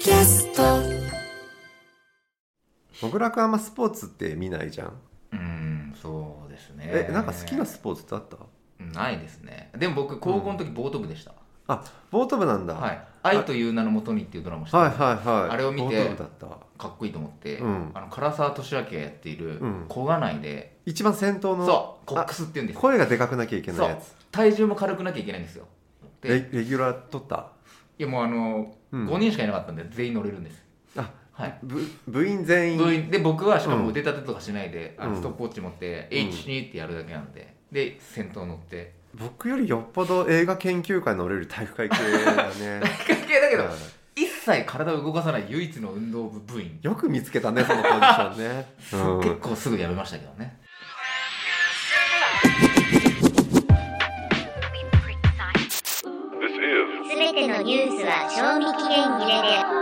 キャスト。あんまスポーツって見ないじゃん。うんそうですね。えなんか好きなスポーツってあった？ないですね。でも僕高校の時ボート部でした、あボート部なんだ。はい「愛という名のもとに」っていうドラマしてはいはいはい。あれを見てボート部だった。かっこいいと思って、うん。あの唐沢俊明がやっているうん。小金井で、一番先頭のそう。コックスっていうんですあ声がでかくなきゃいけないやそう。つ体重も軽くなきゃいけないんですよ。レでレギュラー取った？いやもうあの、うん。5人しかいなかったんで全員乗れるんです。あはい。部部員全員。部員で僕はしかうん。も腕立てとかしないで、あうん。のストップウォッチ持って、うん。H2 ってやるだけなんでで先頭乗って。僕よりよっぽど映画研究会の俺より体育会系だね。関係だけど、はい。一切体を動かさない唯一の運動部部員、よく見つけたねそのポジションね、うん。結構すぐやめましたけどねてのニュースは賞味期限切れで。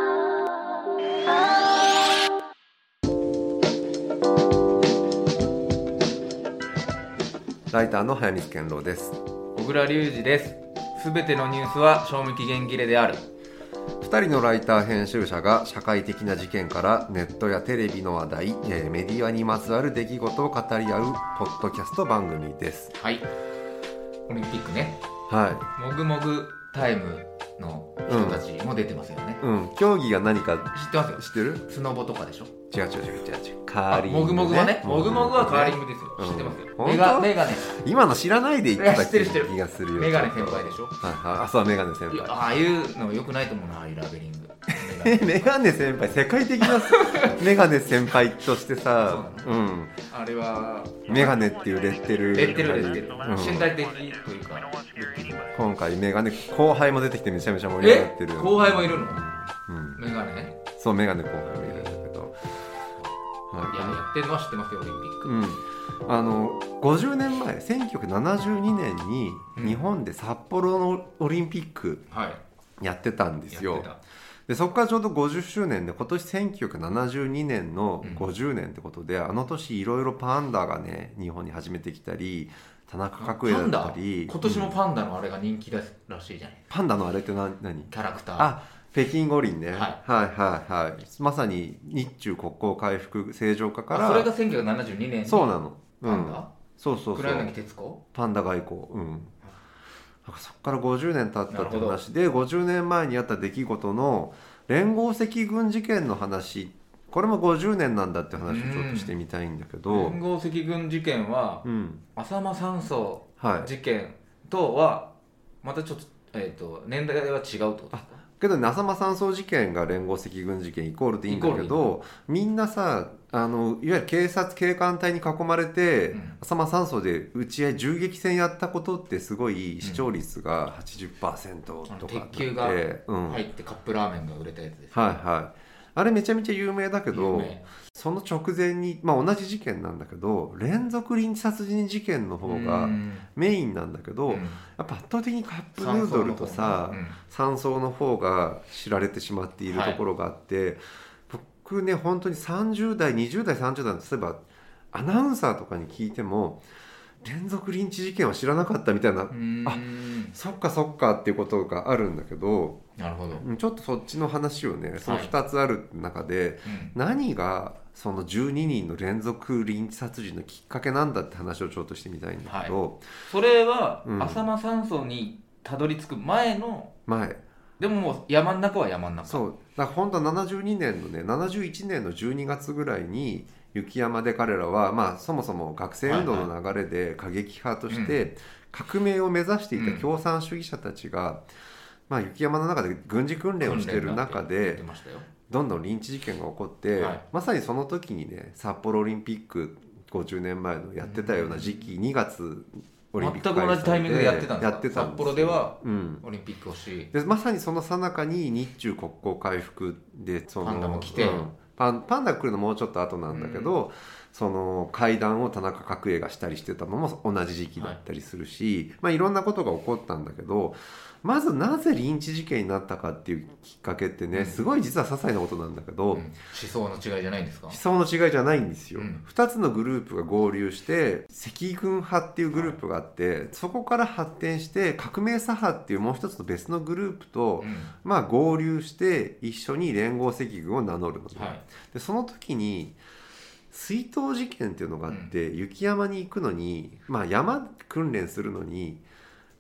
ライターの早水健郎です。小倉隆二です。すべてのニュースは賞味期限切れである。2人のライター編集者が社会的な事件からネットやテレビの話題、えーメディアにまつわる出来事を語り合うポッドキャスト番組です。はい。オリンピックね。はもぐもぐタイムの人たちも出てますよね。い、、うん、競技が何か知ってますよ。知ってる？スノボとかでしょ？違う違う違う違う。違うカーリング、ね、もぐもぐはねもぐもぐはカーリングですよ、うん。知ってますよ。本当？メガメガネ。今の知らないで言っていたや知ってる知ってる。気がするよメガネ先輩でしょ？はいはい。あそうメガネ先輩。ああいうのよくないと思うなああいうラベリング。え メガネ先輩世界的なメガネ先輩としてさそううん。あれはメガネっていうレッテルレッテルレッテル、うん身体的というか。今回メガネ後輩も出てきてめちゃめちゃ盛り上がってる。え？後輩もいるの？うん。メガネ？そうメガネ後輩もいるんだけど、はい。いややってるのは知ってますよオリンピック、うん、あの50年前1972年にうん日本で札幌のオリンピックはい。やってたんですよ。やって、たでそこからちょうど50周年で今年1972年のうん。50年ってことで、あの年いろいろパンダがね日本に初めて来たり田中角栄だったり。今年もうん。パンダのあれが人気だらしいじゃない？パンダのあれって何何？キャラクター。あ北京五輪ね、はい。はいはいはい。まさに日中国交回復正常化からあそれが1972年に？そうなの、うん、パンダ、そうそうそう。黒柳徹子？パンダ外交。うんそこから50年経ったって話で50年前にあった出来事の連合赤軍事件の話。これも50年なんだって話をちょっとしてみたいんだけど。連合赤軍事件はうん。浅間山荘はい。事件とはまたちょっと,、えー、と年代は違うってことですか？けどね浅間山荘事件が連合赤軍事件イコールでいいんだけどみんなさあのいわゆる警察警官隊に囲まれて、うん。浅間山荘で撃ち合い銃撃戦やったことってすごい視聴率が80%とかあのなって、鉄球がうん。入ってカップラーメンが売れたやつです、はいはい。あれめちゃめちゃ有名だけ有ど名。その直前に、まあ、同じ事件なんだけど連続臨時殺人事件の方がうん。メインなんだけど、うん。やっぱ圧倒的にカップヌードルとさ山荘のうん。の方が知られてしまっているところがあって、僕ね本当に30代20代30代の例えばアナウンサーとかに聞いても連続リンチ事件は知らなかったみたいな、うん。あそっかそっかっていうことがあるんだけどなるほど、うんちょっとそっちの話をねその2つある中で、うん。何がその12人の連続リンチ殺人のきっかけなんだって話をちょっとしてみたいんだけど、それはうん。浅間山荘にたどり着く前の前。でももう山の中は山の中。そうだから本当は72年のね71年の12月ぐらいに雪山で彼らは、まあ、そもそも学生運動の流れで過激派として革命を目指していた共産主義者たちが、まあ、雪山の中で軍事訓練をしている中でどんどんリンチ事件が起こって、はい。まさにその時にね札幌オリンピック50年前のやってたような時期、2月オリンピック全く同じタイミングでやってたんですか？札幌ではうん、オリンピックをしでまさにその最中に日中国交回復でそのパンダも来て。うん。パンパンダが来るのもうちょっと後なんだけど、その会談を田中角栄がしたりしてたのも同じ時期だったりするし、い。まあ、いろんなことが起こったんだけどまずなぜリンチ事件になったかっていうきっかけってね、うん。すごい実は些細なことなんだけど、うん。思想の違いじゃないんですか？思想の違いじゃないんですよ、うん。2つのグループが合流して赤軍派っていうグループがあって、そこから発展して革命左派っていうもう一つの別のグループと、うん。まあ合流して一緒に連合赤軍を名乗るのね、はい。でその時に水筒事件っていうのがあって、雪山に行くのに、まあ、山訓練するのに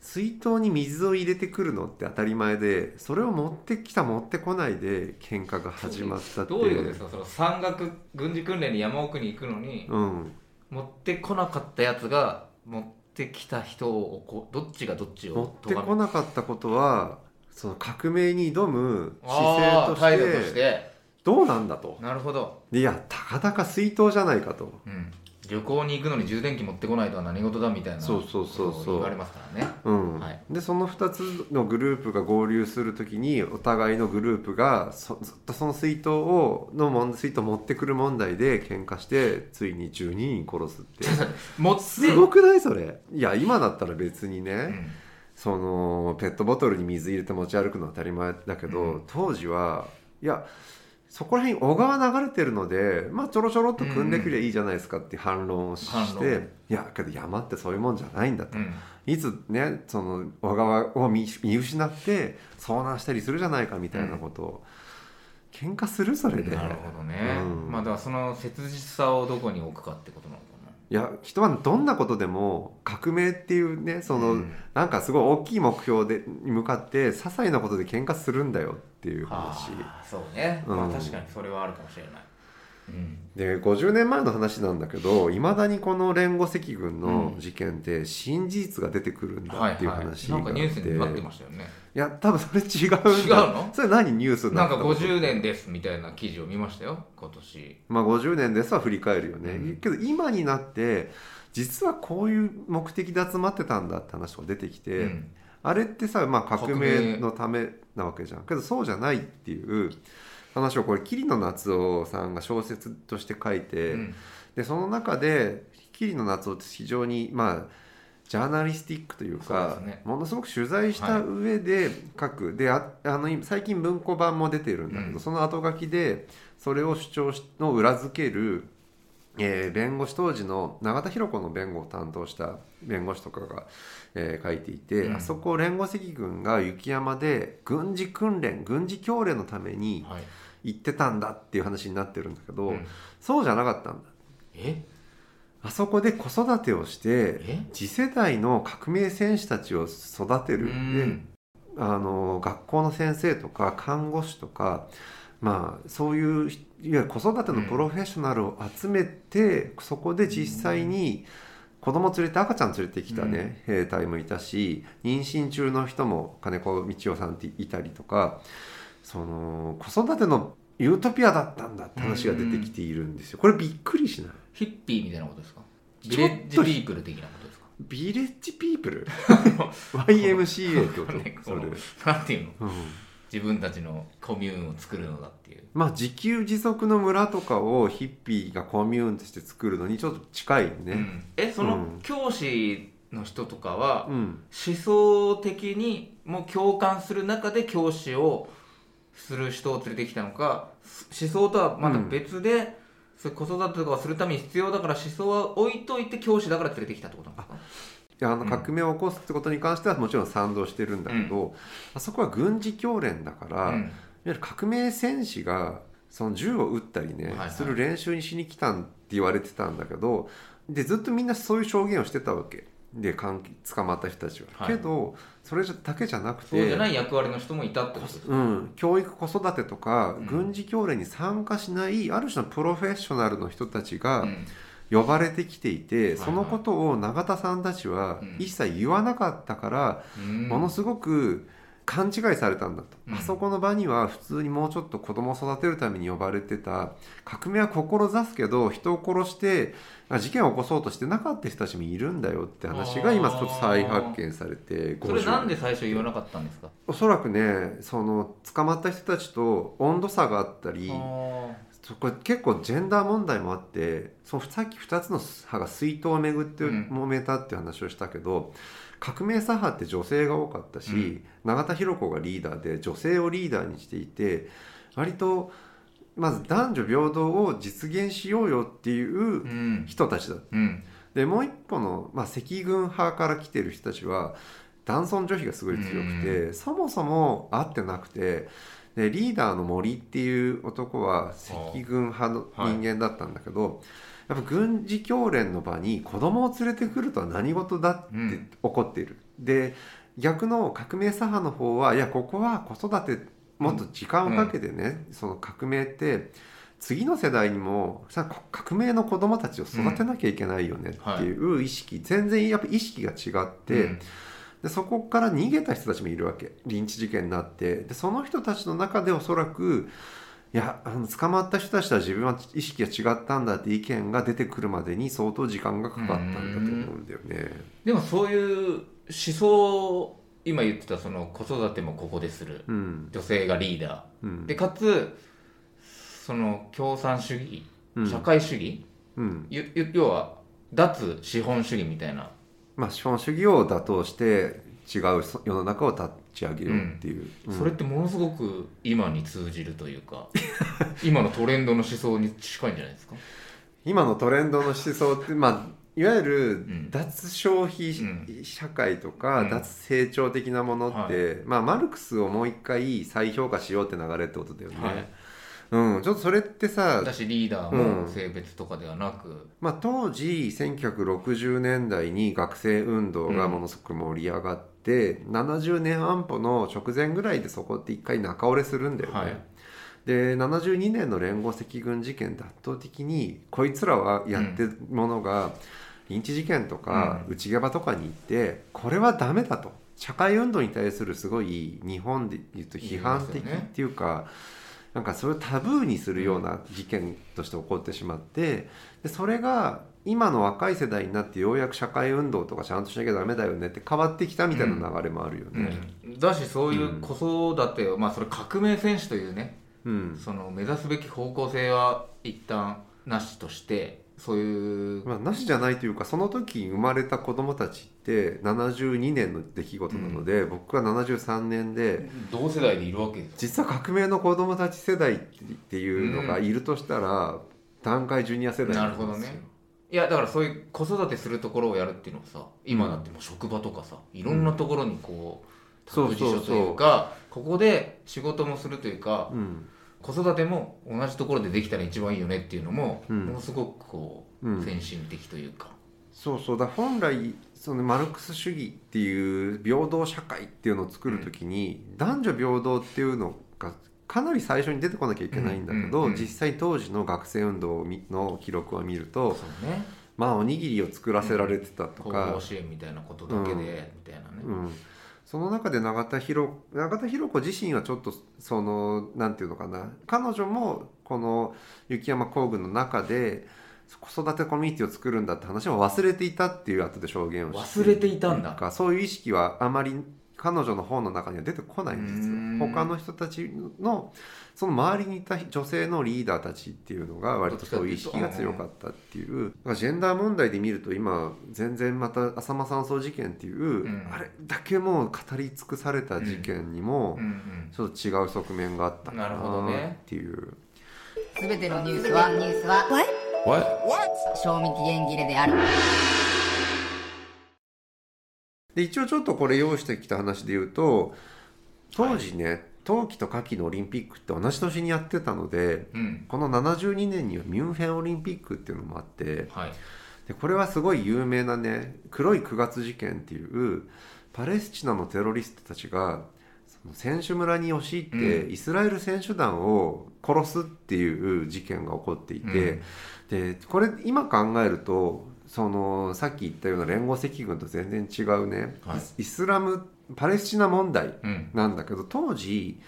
水筒に水を入れてくるのって当たり前でそれを持ってきた持ってこないで喧嘩が始まったってどういうことですか？その山岳軍事訓練に山奥に行くのに、うん、持ってこなかったやつが持ってきた人をこうどっちがどっち持をってこなかったことはその革命に挑む姿勢と態度として。してどうなんだと。なるほど、でいやたかだか水筒じゃないかと。うん、旅行に行くのに充電器持ってこないとは何事だみたいなそうそうそうそう。言われますからね。うん。はい。でその2つのグループが合流するときにお互いのグループがそずっとその水筒をの問水筒持ってくる問題で喧嘩してついに12人殺すって持ってすごくないそれ？いや今だったら別にね、うんそのペットボトルに水入れて持ち歩くのは当たり前だけど、うん。当時はいやそこら辺小川流れてるのでまあちょろちょろっと組んでくりゃいいじゃないですかって反論をし反論て、いやけど山ってそういうもんじゃないんだと、うん。いつねその小川を見見失って遭難したりするじゃないかみたいなことを、喧嘩するそれで。なるほどね、うん。まあだからその切実さをどこに置くかってことなのかいや人はどんなことでも革命っていうねそなの、うん。なんかすごい大きい目標でに向かって些細なことで喧嘩するんだよっていうは話。あそうね、うん。まあ確かにそれはあるかもしれない、うん、で50年前の話なんだけどいまだにこの連合赤軍の事件って新事実が出てくるんだっていう話があって、なんかニュースになってましたよね。いや多分それ違う違うの？それ何ニュースになんったの50年ですみたいな記事を見ましたよ今年。まあ50年ですは振り返るよね、うん。けど今になって実はこういう目的で集まってたんだって話が出てきて、うん。あれってさ、まあ、革命のためなわけじゃん。けどそうじゃないっていう話をこれ桐野夏夫さんが小説として書いて、うん。でその中で桐野夏夫って非常にまあジャーナリスティックというかね。ものすごく取材した上で書く、でああの最近文庫版も出てるんだけど、うん。その後書きでそれを主張しの裏付ける、えー弁護士当時の永田博子の弁護を担当した弁護士とかが、えー書いていて、うん。あそこを連合赤軍が雪山で軍事訓練軍事教練のためにはい行ってたんだっていう話になってるんだけど、うん。そうじゃなかったんだ。え？あそこで子育てをしてえ？次世代の革命戦士たちを育てうるでんあの学校の先生とか看護師とかまあそういういわゆる子育てのプロフェッショナルを集めて、そこで実際に子供連れて赤ちゃん連れてきたね、兵隊もいたし妊娠中の人も金子道夫さんっていたりとかその子育てのユートピアだったんだって話が出てきているんですよ。これびっくりしない？ヒッピーみたいなことですか？ビレッジピープル的なことですか？ビレッジピープル？YMCA ってこと？ねそれ、なんていうの？うん、自分たちのコミューンを作るのだっていう。まあ自給自足の村とかをヒッピーがコミューンとして作るのにちょっと近いね。うん。えそうのん。教師の人とかはうん、思想的にも共感する中で教師をする人を連れてきたのか思想とはまた別で、そういう子育てとかをするために必要だから思想は置いといて教師だから連れてきたってことなんですかいやあのうん。革命を起こすってことに関してはもちろん賛同してるんだけど、あそこは軍事教練だから、いわうんゆる革命戦士がその銃を撃ったりね、はいはい。する練習にしに来たんって言われてたんだけどでずっとみんなそういう証言をしてたわけで捕まった人たちは、はい。けどそれだけじゃなくてそうじゃない役割の人もいたってことですかうん、教育子育てとか、うん。軍事教練に参加しないある種のプロフェッショナルの人たちがうん。呼ばれてきていて、はい。そのことを永田さんたちはうん。一切言わなかったから、うん。ものすごく勘違いされたんだと、うん。あそこの場には普通にもうちょっと子供を育てるために呼ばれてた革命は志すけど人を殺してあ事件を起こそうとしてなかった人たちもいるんだよって話が今ちょっと再発見されてそれなん50で最初言わなかったんですか？おそらくねその捕まった人たちと温度差があったりこ結構ジェンダー問題もあってそのさっき2つの派が水筒をめぐってうん。揉めたっていう話をしたけど、革命左派って女性が多かったし、うん。永田博子がリーダーで女性をリーダーにしていて割とまず男女平等を実現しようよっていううん。人たちだうん。でもう一歩の、まあ、赤軍派から来てる人たちは男尊女卑がすごい強くて、そもそも合ってなくてでリーダーの森っていう男は赤軍派の人間だったんだけど、やっぱ軍事教練の場に子供を連れてくるとは何事だってうん。怒っている。で逆の革命左派の方はいやここは子育てもっと時間をかけてね、その革命って次の世代にもさ革命の子供たちを育てなきゃいけないよねっていう意識、全然やっぱ意識が違って、うんでそこから逃げた人たちもいるわけ。リンチ事件になって。でその人たちの中でおそらくいやあの捕まった人たちとは自分は意識が違ったんだって意見が出てくるまでに相当時間がかかったんだと思うんだよね。でもそういう思想今言ってたその子育てもここでするうん。女性がリーダうん。ーでかつその共産主義うん。社会主義、うん。要は脱資本主義みたいなまあ、資本主義を打倒して違う世の中を立ち上げようっていう、うん。それってものすごく今に通じるというか 今のトレンドの思想に近いんじゃないですか？今のトレンドの思想って、まあ、いわゆるん。脱消費う社会とか、うん。脱成長的なものって、まあ、マルクスをもう一回再評価しようって流れってことだよね。はいうん、ちょっとそれってさだしリーダーうん。も性別とかではなく、まあ、当時1960年代に学生運動がものすごく盛り上がって、70年安保の直前ぐらいでそこって一回中折れするんだよね。はい。で72年の連合赤軍事件で圧倒的にこいつらはやってるものが、リンチ事件とかうん。内ゲバとかに行ってこれはダメだと。社会運動に対するすごい日本で言うと批判的っていうか、なんかそれをタブーにするような事件として起こってしまってでそれが今の若い世代になってようやく社会運動とかちゃんとしなきゃダメだよねって変わってきたみたいな流れもあるよね。うん。だしそういう子育てを、まあそれ革命戦士というねうん。その目指すべき方向性は一旦なしとしてそういう、まあ、なしじゃないというかその時生まれた子供たちって72年の出来事なので、僕は73年で同世代でいるわけです。実は革命の子供たち世代っていうのがいるとしたら、段階ジュニア世代なんるほどね。いやだからそういう子育てするところをやるっていうのはさ今だってもう職場とかさいろんなところにこうそう。託児所というかここで仕事もするというかうん子育ても同じところでできたら一番いいよねっていうのも、うん。ものすごくこう、うん先進的というか、そうそう。だ本来そのマルクス主義っていう平等社会っていうのを作る時に、男女平等っていうのがかなり最初に出てこなきゃいけないんだけど、うんうんうん。実際当時の学生運動の記録を見るとね。まあおにぎりを作らせられてたと高か、校支援みたいなことだけで、うんみたいなね、うん、その中で永田博永田博子自身はちょっとそのなんていうのかな。彼女もこの雪山工具の中で子育てコミュニティを作るんだって話を忘れていたっていう後で証言をして忘れていたんだ。かそういう意識はあまり彼女の本の中には出てこないんですよ。他の人たちのその周りにいた女性のリーダーたちっていうのが割とそういう意識が強かったっていう。だからジェンダー問題で見ると今全然また浅間山荘事件っていう、ん。あれだけもう語り尽くされた事件にもちょっと違う側面があったかなるほどなねっていう。すべてのニュースはニュースは What? 賞味期限切れである。で一応ちょっとこれ用意してきた話で言うと当時ね、冬季と夏季のオリンピックって同じ年にやってたのでうん。この72年にはミュンヘンオリンピックっていうのもあってはい。でこれはすごい有名なね黒い9月事件っていうパレスチナのテロリストたちがその選手村に押し入って、うイスラエル選手団を殺すっていう事件が起こっていて、でこれ今考えるとそのさっき言ったような連合赤軍と全然違うね、はい。イスイスラムパレスチナ問題うん。なんだけど当時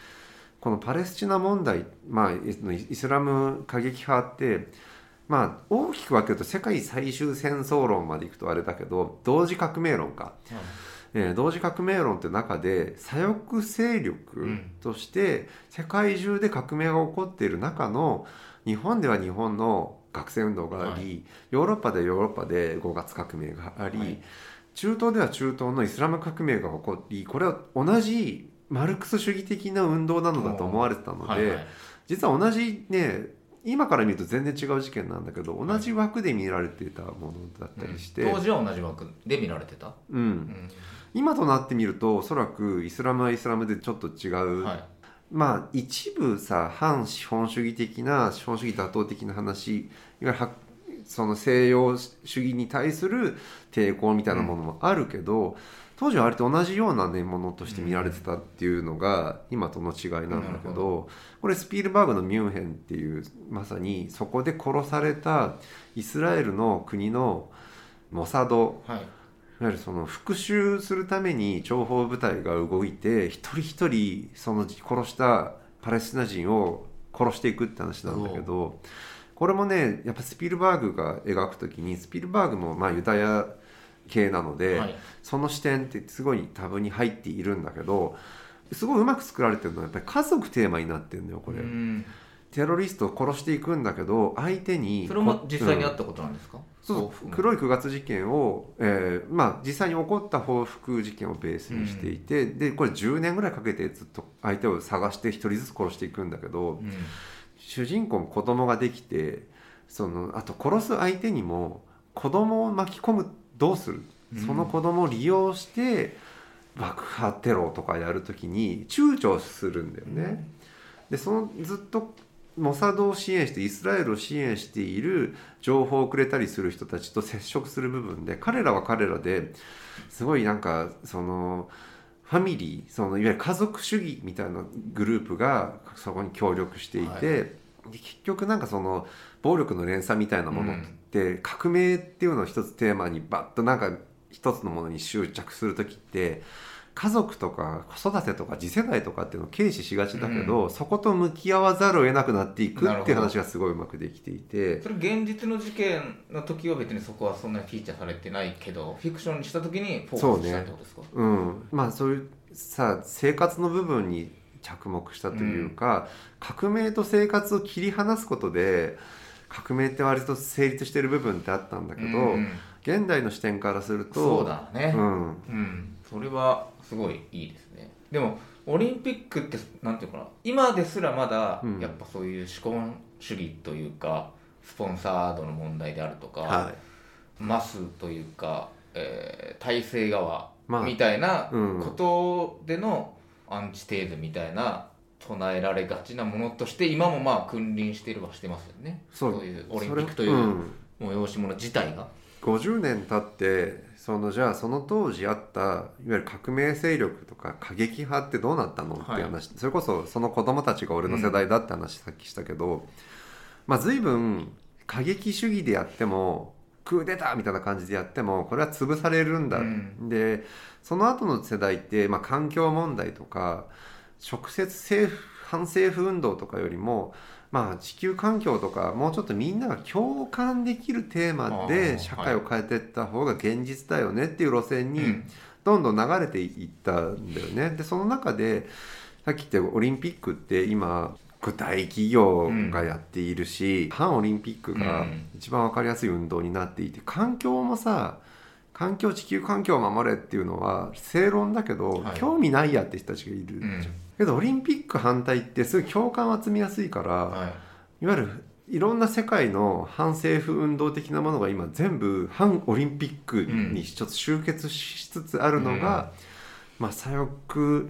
このパレスチナ問題、まあ、イイスラム過激派って、まあ、大きく分けると世界最終戦争論までいくとあれだけど同時革命論か、えー同時革命論って中で左翼勢力として世界中で革命が起こっている中の日本では日本の学生運動があり、はい。ヨーロッパではヨーロッパで5月革命があり、はい中東では中東のイスラム革命が起こりこれは同じマルクス主義的な運動なのだと思われてたので、はいはい。実は同じね今から見ると全然違う事件なんだけど同じ枠で見られていたものだったりして、当時は同じ枠で見られてた、うん。うん今となってみるとおそらくイスラムはイスラムでちょっと違う、はい。まあ一部さ反資本主義的な資本主義妥当的な話いわゆるはその西洋主義に対する抵抗みたいなものもあるけど、当時は割と同じような、ね、ものとして見られてたっていうのが今との違いなんだけなるど。これスピルバーグの「ミュンヘン」っていうまさにそこで殺されたイスラエルの国のモサドはい。いわゆるその復讐するために諜報部隊が動いて一人一人その殺したパレスチナ人を殺していくって話なんだけどこれもねやっぱスピルバーグが描く時にスピルバーグもまあユダヤ系なので、はい。その視点ってすごい多分に入っているんだけどすごいうまく作られてるのはやっぱり家族テーマになってるのよこれ。うん。テロリストを殺していくんだけど相手にそれも実際にあうんったことなんですか、そうそう。い黒い9月事件を、えーまあ、実際に起こった報復事件をベースにしていて、でこれ10年ぐらいかけてずっと相手を探して1人ずつ殺していくんだけどうん主人公も子供ができてそのあと殺す相手にも子供を巻き込むどうする、うん。その子供を利用して爆破テロとかやるときに躊躇するんだよね。でそのずっとモサドを支援してイスラエルを支援している情報をくれたりする人たちと接触する部分で彼らは彼らですごいなんかそのファミリーそのいわゆる家族主義みたいなグループがそこに協力していて、はいで結局なんかその暴力の連鎖みたいなものって、革命っていうのを一つテーマにバッとなんか一つのものに執着する時って家族とか子育てとか次世代とかっていうのを軽視しがちだけど、そこと向き合わざるを得なくなっていくっていう話がすごいうまくできていて。それ現実の事件の時は別にそこはそんなにフィーチャーされてないけどフィクションにした時にフォーカスしたってことですか？うん、まあそういうさ生活の部分に着目したというか、革命と生活を切り離すことで革命って割と成立してる部分ってあったんだけど、うん現代の視点からするとそうだね。うん、うん、それはすごいいいですね。でもオリンピックってなんていうのかな。今ですらまだうん。やっぱそういう資本主義というかスポンサードの問題であるとか、はマスというか、えー体制側まあみたいなうん。ことでのアンチテーゼみたいな唱えられがちなものとして今もまあ君臨しているはしてますよね。そう。いうオリンピックという催し物自体が、50年経ってそのじゃあその当時あったいわゆる革命勢力とか過激派ってどうなったのっていう話、それこそその子供たちが俺の世代だって話さっきしたけど、まあ随分過激主義でやってもクーデターみたいな感じでやってもこれは潰されるんだ、うん。でその後の世代って、まあ、環境問題とか直接政府反政府運動とかよりもまあ地球環境とかもうちょっとみんなが共感できるテーマで社会を変えていった方が現実だよねっていう路線にうん。どんどん流れていったんだよね。でその中でさっき言ったオリンピックって今これ大企業がやっているし、反オリンピックがうん。一番分かりやすい運動になっていて環境もさ環境地球環境を守れっていうのは正論だけど、はい。興味ないやって人たちがいる、うん。けどオリンピック反対ってすごい共感を集めやすいから、はい。いわゆるいろんな世界の反政府運動的なものが今全部反オリンピックにちょっと集結しつつあるのが、まあ左翼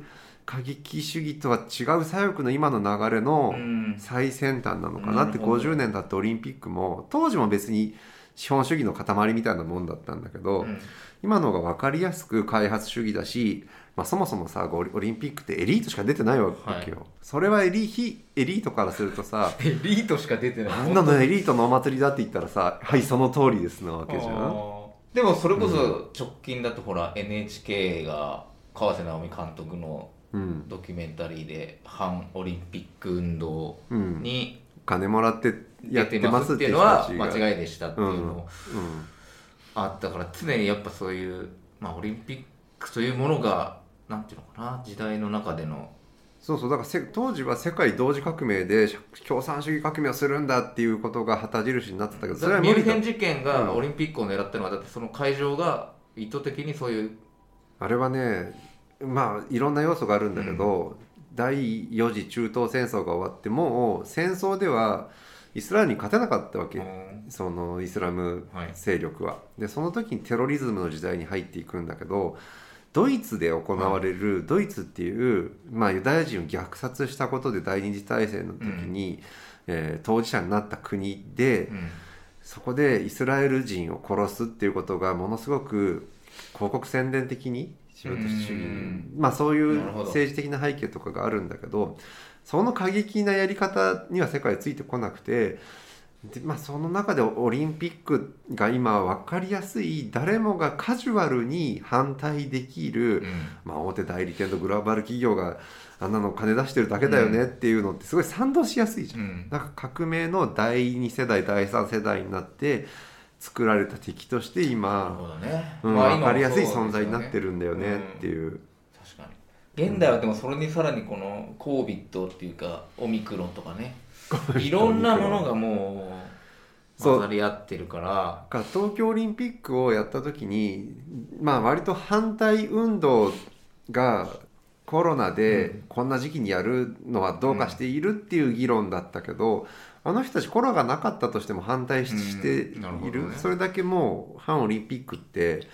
過激主義とは違う左翼の今の流れのうん。最先端なのかなってなるほど50年経ってオリンピックも当時も別に資本主義の塊みたいなもんだったんだけど、うん。今の方が分かりやすく開発主義だし、まあ、そもそもさオリンピックってエリートしか出てないわけよ、それはエリ非エリートからするとさエリートしか出てない。あんなのエリートのお祭りだって言ったらさはいその通りですなわけじゃん。でもそれこそ直近だとほら NHK が川瀬直美監督のうん、ドキュメンタリーで反オリンピック運動うん、に金もらってやってまますすっていうのは間違いでしたっていうの。あったから常にやっぱそういう、まあ、オリンピックというものがなんていうのかな時代の中での。そうそうだからせ当時は世界同時革命で共産主義革命をするんだっていうことが旗印になってたけどそれはミュンヘン事件うん。がオリンピックを狙ったのはだってその会場が意図的にそういうあれはねまあいろんな要素があるんだけど、第4次中東戦争が終わってもう戦争ではイスラエルに勝てなかったわけ、うん。そのイスラムはい。勢力は。でその時にテロリズムの時代に入っていくんだけどドイツで行われる、ドイツっていう、まあ、ユダヤ人を虐殺したことで第二次大戦の時に、えー当事者になった国で、うん。そこでイスラエル人を殺すっていうことがものすごく広告宣伝的に自分たち主義うん。まあそういう政治的な背景とかがあるんだけどその過激なやり方には世界ついてこなくてで、まあ、その中でオリンピックが今分かりやすい誰もがカジュアルに反対できる、うん。まあ、大手代理店とグローバル企業があんなの金出してるだけだよねっていうのってすごい賛同しやすいじゃん。うん。だから革命の第2世代第3世代になって作られた敵として今、ね、うんまあ分かりやすい存在になってるるんだよねっていう、確かに。現代はでもそれにさらにこの COVID っていうかオミクロンとかね。いろんなものがもう混ざり合ってるから。だから東京オリンピックをやった時にまあ割と反対運動がコロナでこんな時期にやるのはどうかしているっていう議論だったけど、あの人たちコロナがなかったとしても反対している、なるほどね。それだけもう反オリンピックって、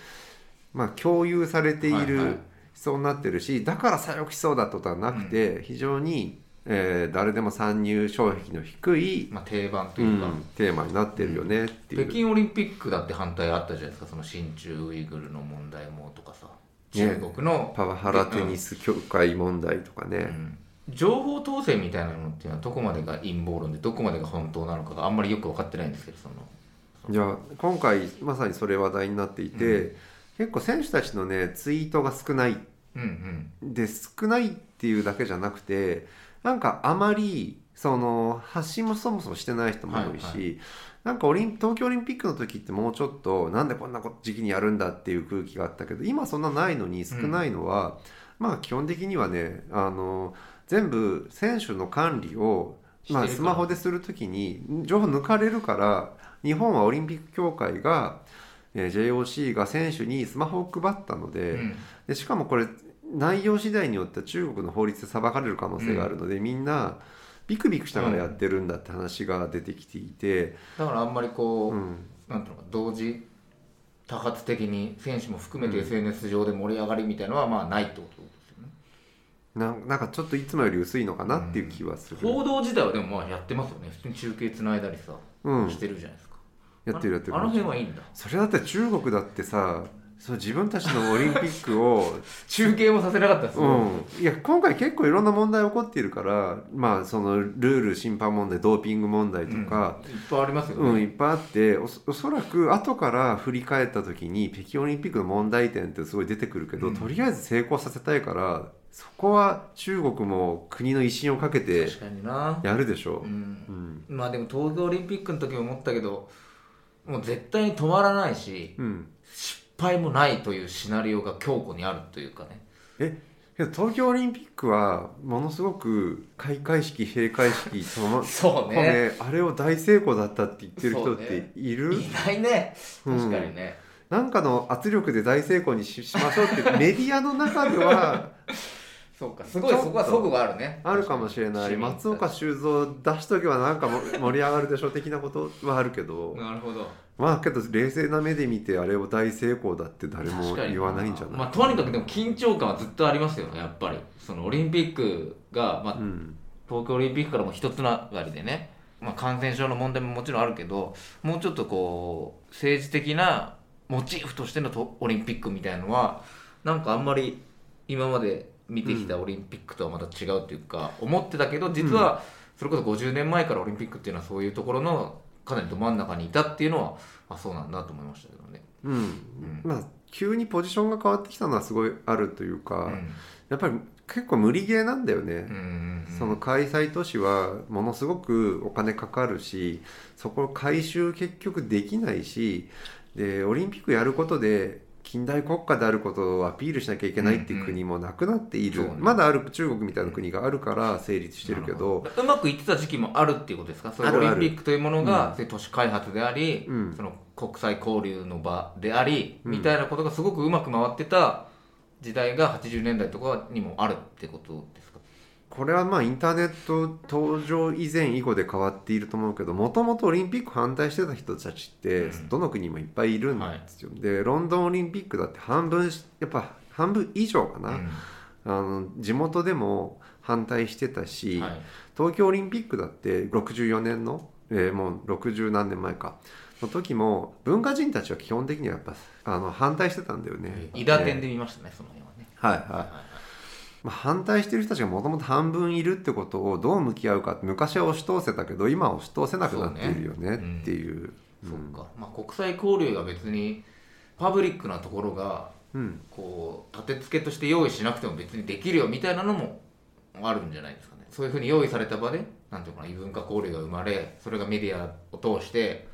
まあ、共有されているはいはい。思想になってるし、だから左翼思想だってことはなくて、非常に、えー誰でも参入障壁の低い、まあ、定番とういうか、ん、テーマになってるよねっていう。北京オリンピックだって反対あったじゃないですか。その親中ウイグルの問題もとかさ。中ね国の、パワハラテニス協会問題とかね、うん情報統制みたいなのっていうのはどこまでが陰謀論でどこまでが本当なのかがあんまりよく分かってないんですけどそのじゃあ今回まさにそれ話題になっていて、結構選手たちのねツイートが少ない。うんうん。で少ないっていうだけじゃなくてなんかあまりその発信もそもそもしてない人も多いし、はいはなんかオリン東京オリンピックの時ってもうちょっとなんでこんな時期にやるんだっていう空気があったけど今そんなないのに少ないのは、まあ基本的にはねあの全部選手の管理を、まあ、スマホでする時に情報抜かれるから日本はオリンピック協会が、えー JOC が選手にスマホを配ったので,、うん。でしかもこれ内容次第によっては中国の法律で裁かれる可能性があるので、みんなビクビクしながらやってるんだって話が出てきていて、だからあんまりこう、うん。なんていうのか同時多発的に選手も含めてうん。SNS 上で盛り上がりみたいのはまあないってこと？なんなんかちょっといつもより薄いのかなっていう気はする、報道自体はでもまあやってますよね。普通に中継つないだりさ、うん。してるじゃないですか。やってるやってる。あの辺はいいんだ。それだって中国だってさそう自分たちのオリンピックを 中継もさせなかったですうん、いや今回結構いろんな問題起こっているからまあそのルール審判問題ドーピング問題とか、うん。いっぱいありますようんね、いっぱいあっておそおそらく後から振り返った時に北京オリンピックの問題点ってすごい出てくるけど、うん。とりあえず成功させたいからそこは中国も国の威信をかけてやるでしょう、ん。うん。まあでも東京オリンピックの時も思ったけどもう絶対に止まらないしうん、失敗もないというシナリオが強固にあるというかね。え東京オリンピックはものすごく開会式閉会式その そうね。ねあれを大成功だったって言ってる人ってね。いる、いないね。うん。確かにね、なんかの圧力で大成功にししましょうってメディアの中ではそうか。すごいそこはそこがあるね。あるかもしれない。松岡修造出しとけばなんかも盛り上がるでしょ的なことはあるけど。なるほど。まあけど冷静な目で見てあれを大成功だって誰も言わないんじゃない？まあ、とにかくでも緊張感はずっとありますよねやっぱり。そのオリンピックが、まあう、ん。東京オリンピックからも一つながりでね、まあ、感染症の問題ももちろんあるけどもうちょっとこう政治的なモチーフとしてのとオリンピックみたいのはなんかあんまり今まで見てきたオリンピックとはまた違うっていうか、思ってたけど実はそれこそ50年前からオリンピックっていうのはそういうところのかなりど真ん中にいたっていうのはあそうなんだと思いましたけどね。うん。うん。まあ急にポジションが変わってきたのはすごいあるというか、うん。やっぱり結構無理ゲーなんだよね、うんうんうん。その開催都市はものすごくお金かかるしそこを回収結局できないしでオリンピックやることで近代国家であることをアピールしなきゃいけないっていう国もなくなっている、そうねまだある中国みたいな国があるから成立してるけど。うまくいってた時期もあるっていうことですか？そオリンピックというものが、うん。都市開発であり、うん。その国際交流の場であり、うん。みたいなことがすごくうまく回ってた時代が80年代とかにもあるってことですか？これはまあインターネット登場以前以後で変わっていると思うけどもともとオリンピック反対してた人たちってうん。どの国にもいっぱいいるんですよ、でロンドンオリンピックだって半分しやっぱ半分以上かな、うん。あの地元でも反対してたし、はい。東京オリンピックだって64年の、えーもう60何年前か。の時も文化人たちは基本的にはやっぱあの反対してたんだよね。伊田店でで見ましたねその辺はね。はいはい、はい。はいまあ、反対してる人たちがもともと半分いるってことをどう向き合うかって昔は押し通せたけど今は押し通せなくなっているよねそうね。っていう。そっか、まあ、国際交流が別にパブリックなところがうん。こう立て付けとして用意しなくても別にできるよみたいなのもあるんじゃないですかね。そういうふうに用意された場でなんていうのかな異文化交流が生まれそれがメディアを通して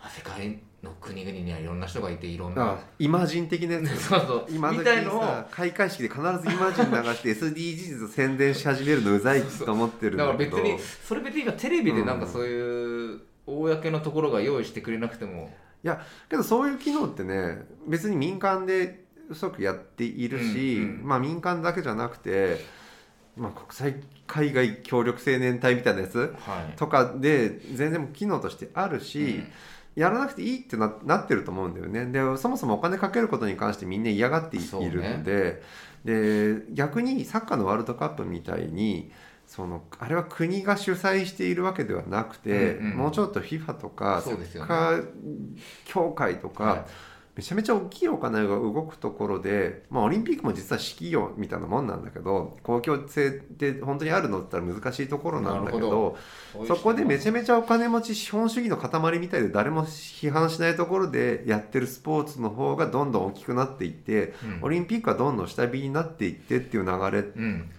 あ世界の国々にはいろんな人がいていろんな。あイマジン的なやつ。そうそう。今時みたいのをさ開会式で必ずイマジン流して SDGs 宣伝し始めるのうざいと思ってるんだかだけどら別にそれ別に今テレビでなんかうんそういう公のところが用意してくれなくても。けどそういう機能ってね別に民間で嘘くやっているし、うんうん。まあ民間だけじゃなくて、まあ、国際海外協力青年隊みたいなやつはい。とかで全然機能としてあるし、うんやらなくていいってななってると思うんだよね。でそもそもお金かけることに関してみんな嫌がってい,、るので。で逆にサッカーのワールドカップみたいにそのあれは国が主催しているわけではなくて、うんうんもうちょっと FIFA とかサッカー協会とか、はめちゃめちゃ大きいお金が動くところで、まあ、オリンピックも実は指揮業みたいなもんなんだけど公共性って本当にあるのって言ったら難しいところなんだけどいそこでめちゃめめちゃお金持ち資本主義の塊みたいで誰も批判しないところでやってるスポーツの方がどんどん大きくなっていって、オリンピックはどんどん下火になっていってっていう流れうん。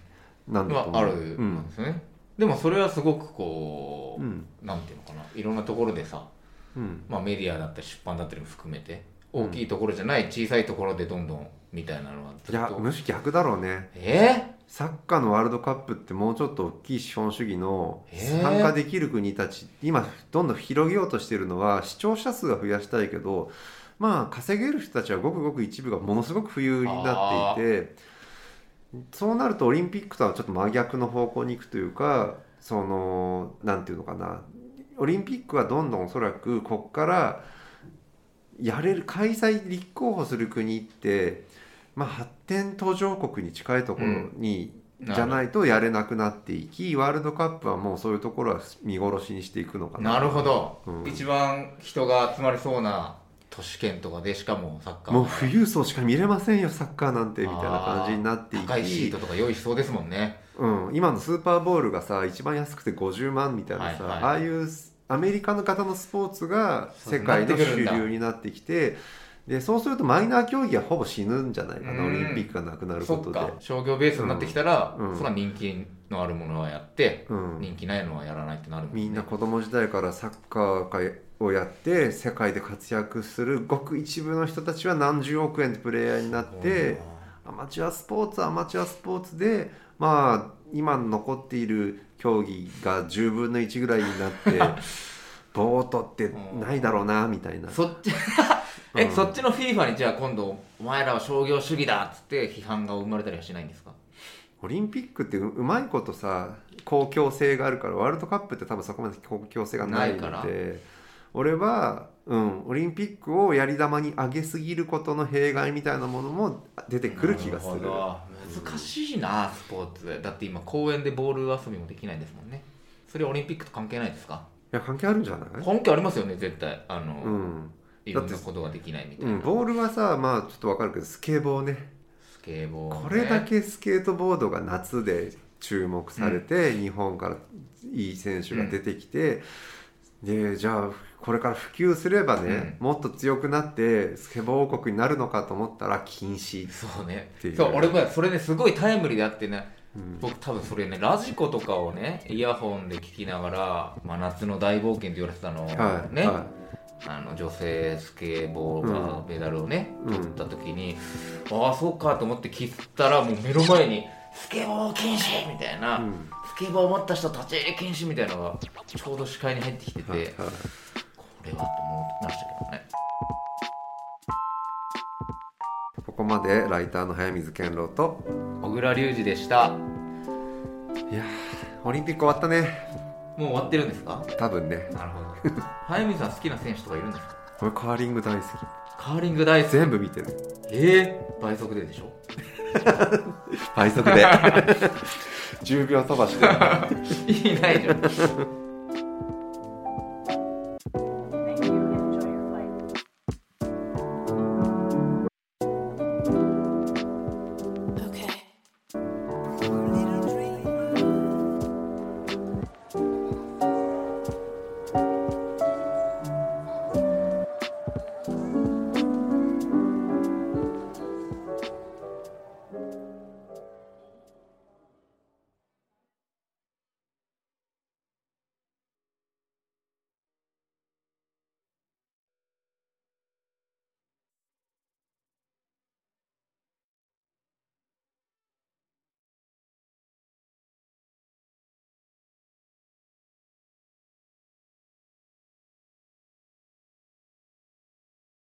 なんだと思う。はあるうんんですよね、でもそれはすごくこう、うん。なんていうのかな。いろんなところでさ、うん。まあ、メディアだったり出版だったりも含めて大きいところじゃない小さいところでどんどんみたいなのはずいやむしろ逆だろうね。え？サッカーのワールドカップってもうちょっと大きい資本主義の参加できる国たち今どんどん広げようとしてるのは視聴者数は増やしたいけどまあ稼げる人たちはごくごく一部がものすごく富裕になっていてそうなるとオリンピックとはちょっと真逆の方向に行くというかそのなんていうのかな。オリンピックはどんどんおそらくここからやれる開催立候補する国って、まあ、発展途上国に近いところに、うん。じゃないとやれなくなっていきワールドカップはもうそういうところは見殺しにしていくのかな。なるほど、うん。一番人が集まりそうな都市圏とかでしかもサッカー。もう富裕層しか見れませんよサッカーなんてみたいな感じになってい高いシーきトとか用意しそうですもんね。うん、今のスーパーボールがさ一番安くて50万みたいなさ、はいはい。ああいうアメリカの方のスポーツが世界の主流になってきてでそうするとマイナー競技はほぼ死ぬんじゃないかなうん。オリンピックがなくなることで。か。商業ベースになってきたら、うん。それは人気のあるものはやって、うん。人気ないのはやらないってなるもんね。みんな子供時代からサッカーをやって世界で活躍するごく一部の人たちは何十億円でプレイヤーになってアマチュアスポーツはアマチュアスポーツでまあ今残っている競技が10分の1ぐらいになって ボートってないだろうなみたいな。そっち え、うん。そっちの FIFA にじゃあ今度お前らは商業主義だっつって批判が生まれたりはしないんですか？オリンピックってううまいことさ公共性があるからワールドカップって多分そこまで公共性がないので俺は、うん、オリンピックをやり玉に上げすぎることの弊害みたいなものも出てくる気がする。難しいなスポーツ。だって今公園でボール遊びもできないですもんね。それオリンピックと関係ないですか？いや関係あるんじゃない？関係ありますよね絶対。あの、うん、いろんなことができないみたいうな、ん、ボールはさまあちょっとわかるけどスケボーね。スケボー、ね、これだけスケートボードが夏で注目されて、日本からいい選手が出てきて、でじゃあこれから普及すればね、もっと強くなってスケボー王国になるのかと思ったら禁止、そうね。そう俺もそれねすごいタイムリーであってねうん。僕多分それねラジコとかをねイヤホンで聞きながら「真夏の大冒険」って言われてたのをはいね、はあの女性スケボーがメダルをね、うん。取った時に、ああそうかと思って切ったらもう目の前に「スケボー禁止!」みたいな、ケボーを持った人立ち入り禁止みたいなのがちょうど視界に入ってきてて、はいはい。これはと思いましたけどね。ここまでライターの早水健郎と小倉隆二でした。もいやーオリンピック終わったね。う終わってるんですか？多分ね。なるほど。早水さん好きな選手とかいるんですか？俺カーリング大好き。カーリング大好き。全部見てる。ええ倍速ででしょ？倍速で 10秒飛ばして いないじゃん。